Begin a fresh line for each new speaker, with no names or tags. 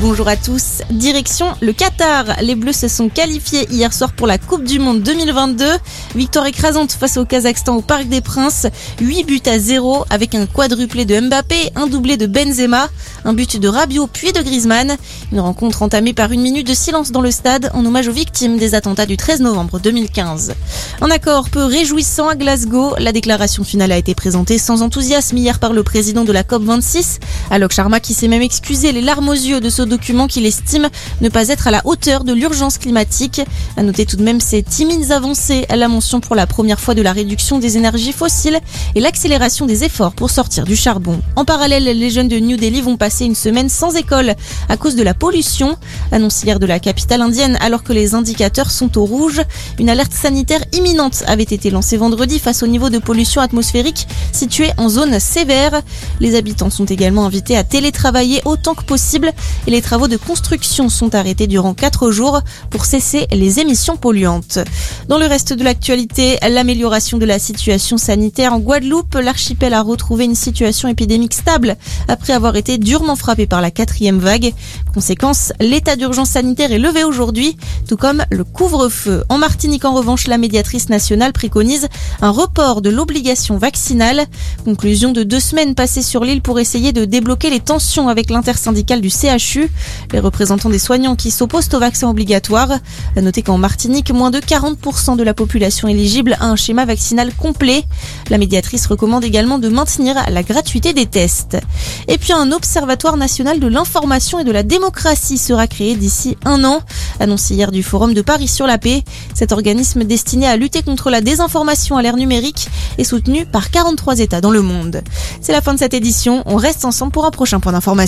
Bonjour à tous. Direction le Qatar. Les Bleus se sont qualifiés hier soir pour la Coupe du Monde 2022. Victoire écrasante face au Kazakhstan au Parc des Princes. 8 buts à 0 avec un quadruplé de Mbappé, un doublé de Benzema, un but de Rabiot puis de Griezmann. Une rencontre entamée par une minute de silence dans le stade en hommage aux victimes des attentats du 13 novembre 2015. Un accord peu réjouissant à Glasgow. La déclaration finale a été présentée sans enthousiasme hier par le président de la COP26, Alok Sharma qui s'est même excusé les larmes aux yeux de ce document qu'il estime ne pas être à la hauteur de l'urgence climatique. À noter tout de même ces timides avancées à la mention pour la première fois de la réduction des énergies fossiles et l'accélération des efforts pour sortir du charbon. En parallèle, les jeunes de New Delhi vont passer une semaine sans école à cause de la pollution. Annonce hier de la capitale indienne alors que les indicateurs sont au rouge. Une alerte sanitaire imminente avait été lancée vendredi face au niveau de pollution atmosphérique situé en zone sévère. Les habitants sont également invités à télétravailler autant que possible et les travaux de construction sont arrêtés durant 4 jours pour cesser les émissions polluantes. Dans le reste de l'actualité, l'amélioration de la situation sanitaire en Guadeloupe, l'archipel a retrouvé une situation épidémique stable après avoir été durement frappé par la quatrième vague. Conséquence, l'état d'urgence sanitaire est levé aujourd'hui, tout comme le couvre-feu. En Martinique, en revanche, la médiatrice nationale préconise un report de l'obligation vaccinale. Conclusion de deux semaines passées sur l'île pour essayer de débloquer les tensions avec l'intersyndicale du CHU. Les représentants des soignants qui s'opposent au vaccin obligatoire. À noter qu'en Martinique, moins de 40% de la population éligible a un schéma vaccinal complet. La médiatrice recommande également de maintenir la gratuité des tests. Et puis un observatoire national de l'information et de la démocratie sera créé d'ici un an. Annoncé hier du Forum de Paris sur la paix. Cet organisme destiné à lutter contre la désinformation à l'ère numérique est soutenu par 43 États dans le monde. C'est la fin de cette édition. On reste ensemble pour un prochain point d'information.